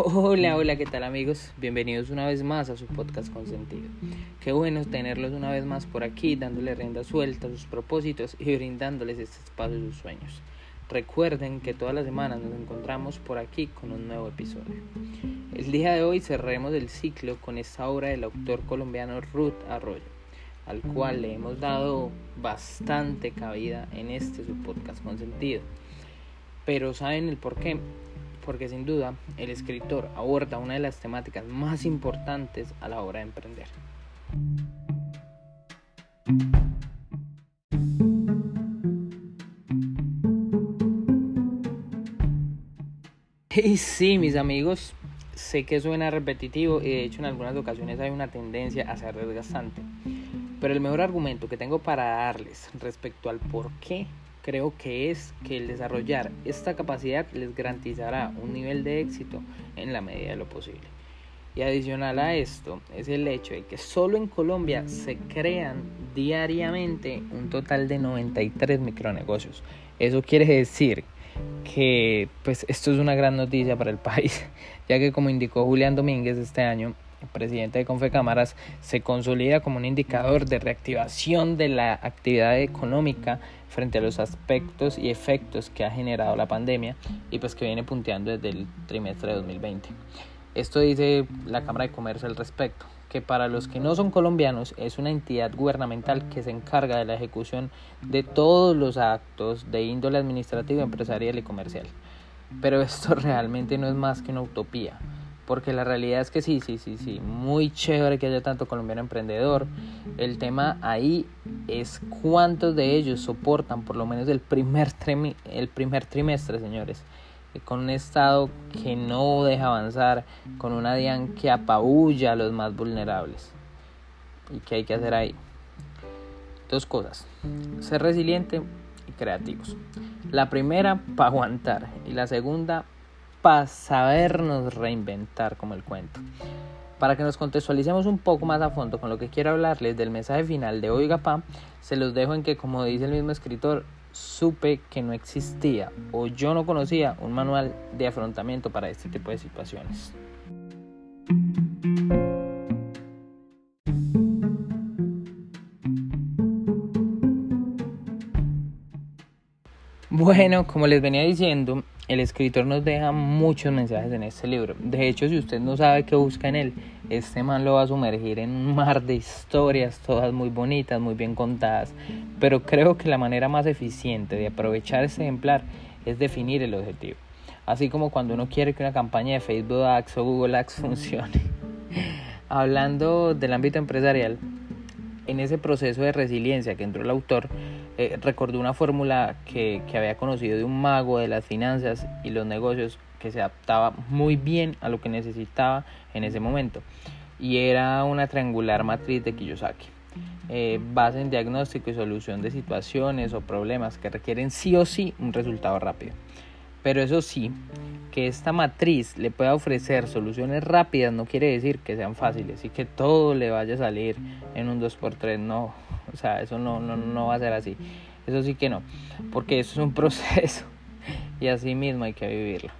Hola, hola, ¿qué tal amigos? Bienvenidos una vez más a su podcast Consentido. Qué bueno tenerlos una vez más por aquí, dándole rienda suelta a sus propósitos y brindándoles este espacio de sus sueños. Recuerden que todas las semanas nos encontramos por aquí con un nuevo episodio. El día de hoy cerraremos el ciclo con esta obra del autor colombiano Ruth Arroyo, al cual le hemos dado bastante cabida en este su podcast Consentido. Pero ¿saben el por qué? Porque sin duda el escritor aborda una de las temáticas más importantes a la hora de emprender. Y sí, mis amigos, sé que suena repetitivo y de hecho en algunas ocasiones hay una tendencia a ser desgastante. Pero el mejor argumento que tengo para darles respecto al por qué creo que es que el desarrollar esta capacidad les garantizará un nivel de éxito en la medida de lo posible. Y adicional a esto es el hecho de que solo en Colombia se crean diariamente un total de 93 micronegocios. Eso quiere decir que pues esto es una gran noticia para el país, ya que como indicó Julián Domínguez este año, el presidente de Confecámaras, se consolida como un indicador de reactivación de la actividad económica frente a los aspectos y efectos que ha generado la pandemia y pues que viene punteando desde el trimestre de 2020. Esto dice la Cámara de Comercio al respecto, que para los que no son colombianos es una entidad gubernamental que se encarga de la ejecución de todos los actos de índole administrativo, empresarial y comercial. Pero esto realmente no es más que una utopía porque la realidad es que sí, sí, sí, sí, muy chévere que haya tanto colombiano emprendedor. El tema ahí es cuántos de ellos soportan por lo menos el primer, el primer trimestre, señores, con un Estado que no deja avanzar, con una DIAN que apabulla a los más vulnerables. ¿Y qué hay que hacer ahí? Dos cosas, ser resiliente y creativos. La primera, para aguantar, y la segunda, para sabernos reinventar como el cuento. Para que nos contextualicemos un poco más a fondo con lo que quiero hablarles del mensaje final de Oiga Pa, se los dejo en que, como dice el mismo escritor, supe que no existía o yo no conocía un manual de afrontamiento para este tipo de situaciones. Bueno, como les venía diciendo, el escritor nos deja muchos mensajes en este libro. De hecho, si usted no sabe qué busca en él, este man lo va a sumergir en un mar de historias, todas muy bonitas, muy bien contadas. Pero creo que la manera más eficiente de aprovechar este ejemplar es definir el objetivo. Así como cuando uno quiere que una campaña de Facebook Ads o Google Ads funcione. Hablando del ámbito empresarial, en ese proceso de resiliencia que entró el autor, eh, recordó una fórmula que, que había conocido de un mago de las finanzas y los negocios que se adaptaba muy bien a lo que necesitaba en ese momento. Y era una triangular matriz de Kiyosaki. Eh, base en diagnóstico y solución de situaciones o problemas que requieren sí o sí un resultado rápido. Pero eso sí, que esta matriz le pueda ofrecer soluciones rápidas no quiere decir que sean fáciles y que todo le vaya a salir en un 2x3, no, o sea, eso no, no, no va a ser así. Eso sí que no. Porque eso es un proceso. Y así mismo hay que vivirlo.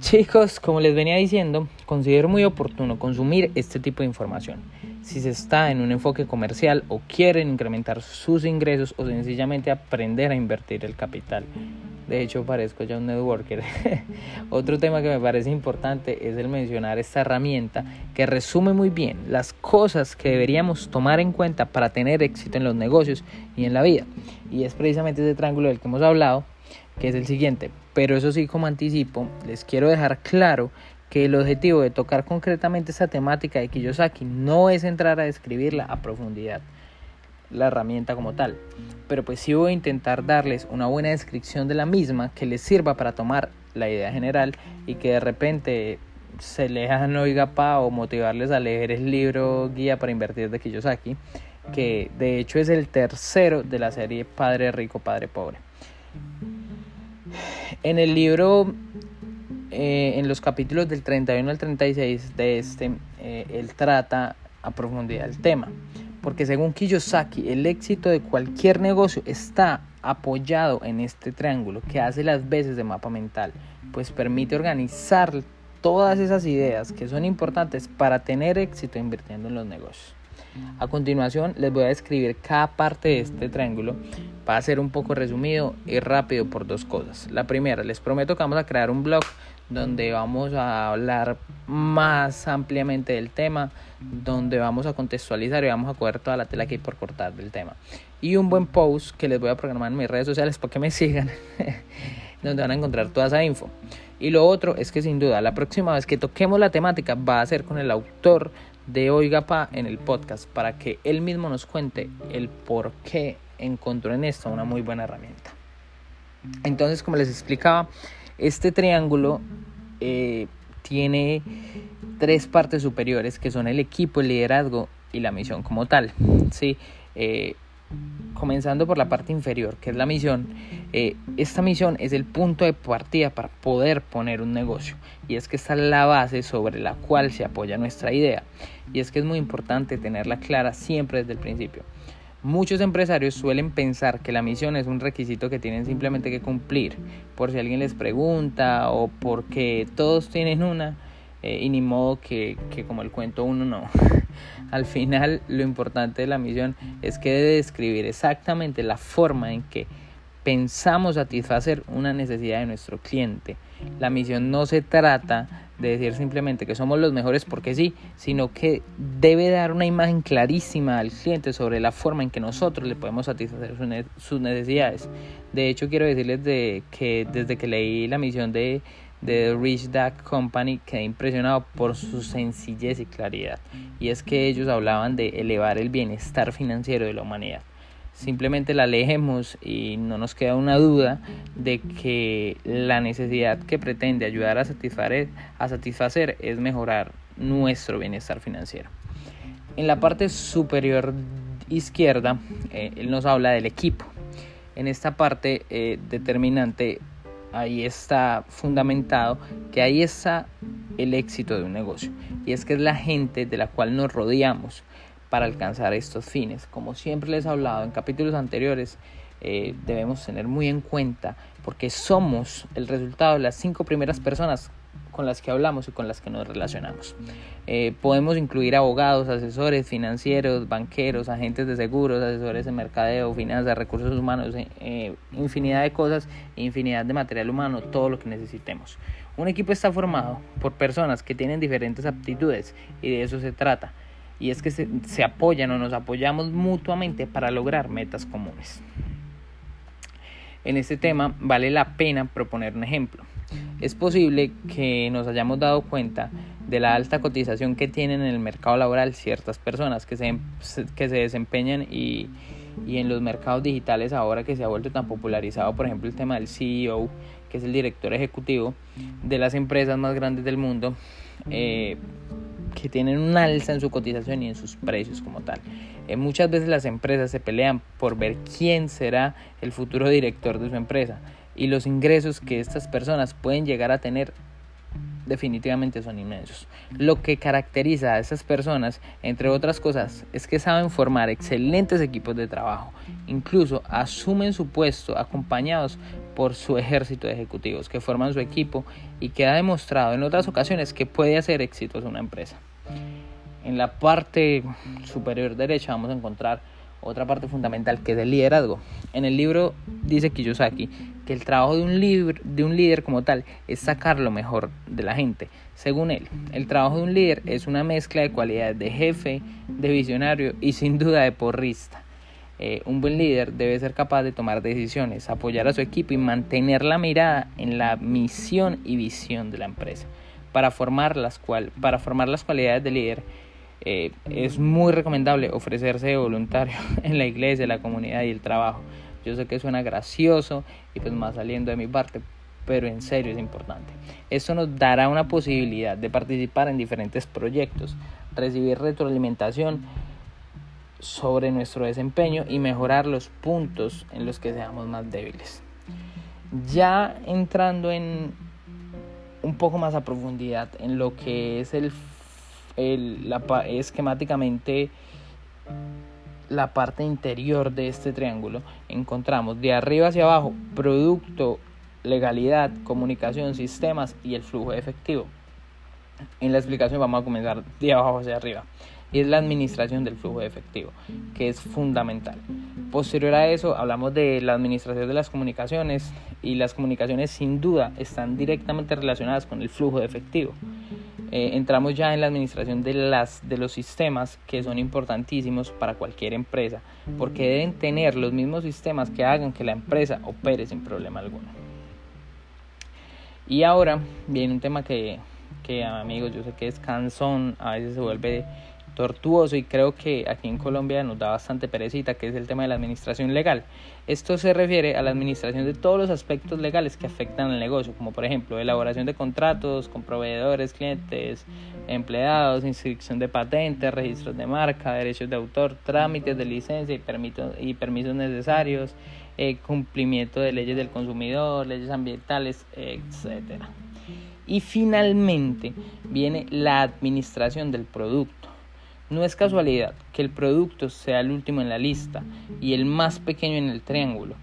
Chicos, como les venía diciendo, considero muy oportuno consumir este tipo de información. Si se está en un enfoque comercial o quieren incrementar sus ingresos o sencillamente aprender a invertir el capital. De hecho, parezco ya un networker. Otro tema que me parece importante es el mencionar esta herramienta que resume muy bien las cosas que deberíamos tomar en cuenta para tener éxito en los negocios y en la vida. Y es precisamente ese triángulo del que hemos hablado, que es el siguiente. Pero eso sí, como anticipo, les quiero dejar claro que el objetivo de tocar concretamente esta temática de Kiyosaki no es entrar a describirla a profundidad la herramienta como tal. Pero pues sí voy a intentar darles una buena descripción de la misma que les sirva para tomar la idea general y que de repente se lean oiga pa o motivarles a leer el libro Guía para Invertir de Kiyosaki, que de hecho es el tercero de la serie Padre Rico, Padre Pobre. En el libro, eh, en los capítulos del 31 al 36 de este, eh, él trata a profundidad el tema. Porque según Kiyosaki, el éxito de cualquier negocio está apoyado en este triángulo que hace las veces de mapa mental, pues permite organizar todas esas ideas que son importantes para tener éxito invirtiendo en los negocios. A continuación les voy a describir cada parte de este triángulo. Va a ser un poco resumido y rápido por dos cosas. La primera, les prometo que vamos a crear un blog donde vamos a hablar más ampliamente del tema, donde vamos a contextualizar y vamos a coger toda la tela que hay por cortar del tema. Y un buen post que les voy a programar en mis redes sociales para que me sigan, donde van a encontrar toda esa info. Y lo otro es que sin duda la próxima vez que toquemos la temática va a ser con el autor de Oiga Pa en el podcast para que él mismo nos cuente el por qué encontró en esto una muy buena herramienta. Entonces, como les explicaba, este triángulo eh, tiene tres partes superiores que son el equipo, el liderazgo y la misión como tal. ¿sí? Eh, comenzando por la parte inferior, que es la misión, eh, esta misión es el punto de partida para poder poner un negocio. Y es que esta es la base sobre la cual se apoya nuestra idea. Y es que es muy importante tenerla clara siempre desde el principio. Muchos empresarios suelen pensar que la misión es un requisito que tienen simplemente que cumplir por si alguien les pregunta o porque todos tienen una eh, y ni modo que, que como el cuento uno no. Al final lo importante de la misión es que debe describir exactamente la forma en que pensamos satisfacer una necesidad de nuestro cliente. La misión no se trata de decir simplemente que somos los mejores porque sí, sino que debe dar una imagen clarísima al cliente sobre la forma en que nosotros le podemos satisfacer sus necesidades. De hecho, quiero decirles de que desde que leí la misión de, de Rich Dad Company quedé impresionado por su sencillez y claridad. Y es que ellos hablaban de elevar el bienestar financiero de la humanidad simplemente la leemos y no nos queda una duda de que la necesidad que pretende ayudar a satisfacer, a satisfacer es mejorar nuestro bienestar financiero. En la parte superior izquierda, eh, él nos habla del equipo. En esta parte eh, determinante, ahí está fundamentado que ahí está el éxito de un negocio. Y es que es la gente de la cual nos rodeamos para alcanzar estos fines. Como siempre les he hablado en capítulos anteriores, eh, debemos tener muy en cuenta porque somos el resultado de las cinco primeras personas con las que hablamos y con las que nos relacionamos. Eh, podemos incluir abogados, asesores financieros, banqueros, agentes de seguros, asesores de mercadeo, finanzas, recursos humanos, eh, infinidad de cosas, infinidad de material humano, todo lo que necesitemos. Un equipo está formado por personas que tienen diferentes aptitudes y de eso se trata y es que se, apoyan o nos apoyamos mutuamente para lograr metas comunes. En este tema vale la pena proponer un ejemplo. Es posible que nos hayamos dado cuenta de la alta cotización que tienen en el mercado laboral ciertas personas que se, que se desempeñan y, y en los mercados digitales ahora que se ha vuelto tan popularizado, por ejemplo, el tema del CEO, que es el director ejecutivo de las empresas más grandes del mundo. Eh, que tienen un alza en su cotización y en sus precios como tal. Eh, muchas veces las empresas se pelean por ver quién será el futuro director de su empresa y los ingresos que estas personas pueden llegar a tener definitivamente son inmensos. Lo que caracteriza a esas personas, entre otras cosas, es que saben formar excelentes equipos de trabajo. Incluso asumen su puesto acompañados por su ejército de ejecutivos que forman su equipo y que ha demostrado en otras ocasiones que puede hacer exitosa una empresa. En la parte superior derecha vamos a encontrar otra parte fundamental que es el liderazgo. En el libro dice Kiyosaki que el trabajo de un, de un líder como tal es sacar lo mejor de la gente. Según él, el trabajo de un líder es una mezcla de cualidades de jefe, de visionario y sin duda de porrista. Eh, un buen líder debe ser capaz de tomar decisiones, apoyar a su equipo y mantener la mirada en la misión y visión de la empresa. Para formar las, cual, para formar las cualidades de líder, eh, es muy recomendable ofrecerse voluntario en la iglesia, la comunidad y el trabajo. Yo sé que suena gracioso y pues más saliendo de mi parte, pero en serio es importante. Esto nos dará una posibilidad de participar en diferentes proyectos, recibir retroalimentación sobre nuestro desempeño y mejorar los puntos en los que seamos más débiles. Ya entrando en un poco más a profundidad en lo que es el esquemáticamente la parte interior de este triángulo encontramos de arriba hacia abajo producto, legalidad, comunicación, sistemas y el flujo efectivo. En la explicación vamos a comenzar de abajo hacia arriba y es la administración del flujo de efectivo, que es fundamental. Posterior a eso hablamos de la administración de las comunicaciones y las comunicaciones sin duda están directamente relacionadas con el flujo de efectivo. Eh, entramos ya en la administración de, las, de los sistemas que son importantísimos para cualquier empresa, porque deben tener los mismos sistemas que hagan que la empresa opere sin problema alguno. Y ahora viene un tema que, que amigos, yo sé que es cansón, a veces se vuelve tortuoso y creo que aquí en Colombia nos da bastante perecita, que es el tema de la administración legal. Esto se refiere a la administración de todos los aspectos legales que afectan al negocio, como por ejemplo elaboración de contratos con proveedores, clientes, empleados, inscripción de patentes, registros de marca, derechos de autor, trámites de licencia y, permisos, y permisos necesarios, eh, cumplimiento de leyes del consumidor, leyes ambientales, etcétera. Y finalmente viene la administración del producto no es casualidad que el producto sea el último en la lista y el más pequeño en el triángulo.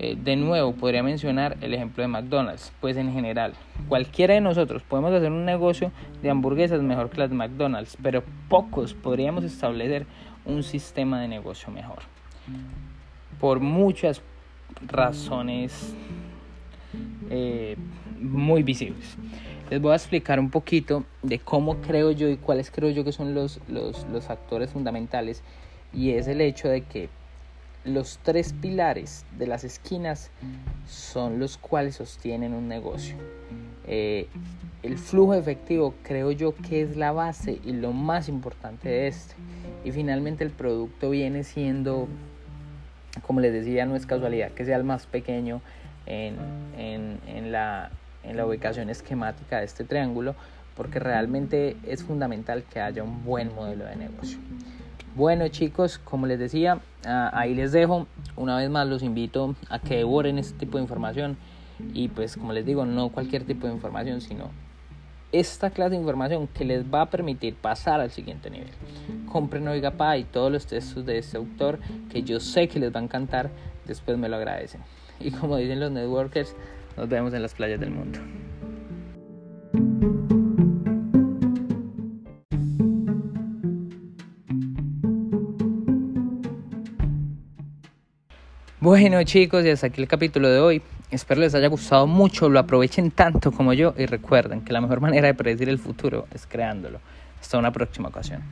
Eh, de nuevo, podría mencionar el ejemplo de McDonald's, pues en general, cualquiera de nosotros podemos hacer un negocio de hamburguesas mejor que las McDonald's, pero pocos podríamos establecer un sistema de negocio mejor. Por muchas razones eh, muy visibles les voy a explicar un poquito de cómo creo yo y cuáles creo yo que son los, los, factores fundamentales y es el hecho de que los tres pilares de las esquinas son los cuales sostienen un negocio. Eh, el flujo efectivo creo yo que es la base y lo más importante de este. Y finalmente el producto viene siendo, como les decía, no es casualidad que sea el más pequeño en, en, en la, en la ubicación esquemática de este triángulo porque realmente es fundamental que haya un buen modelo de negocio. Bueno chicos, como les decía, ah, ahí les dejo. Una vez más los invito a que devoren este tipo de información y pues como les digo, no cualquier tipo de información, sino esta clase de información que les va a permitir pasar al siguiente nivel. Compren Oiga y todos los textos de este autor que yo sé que les va a encantar, después me lo agradecen. Y como dicen los networkers, nos vemos en las playas del mundo. Bueno chicos, y hasta aquí el capítulo de hoy. Espero les haya gustado mucho, lo aprovechen tanto como yo y recuerden que la mejor manera de predecir el futuro es creándolo. Hasta una próxima ocasión.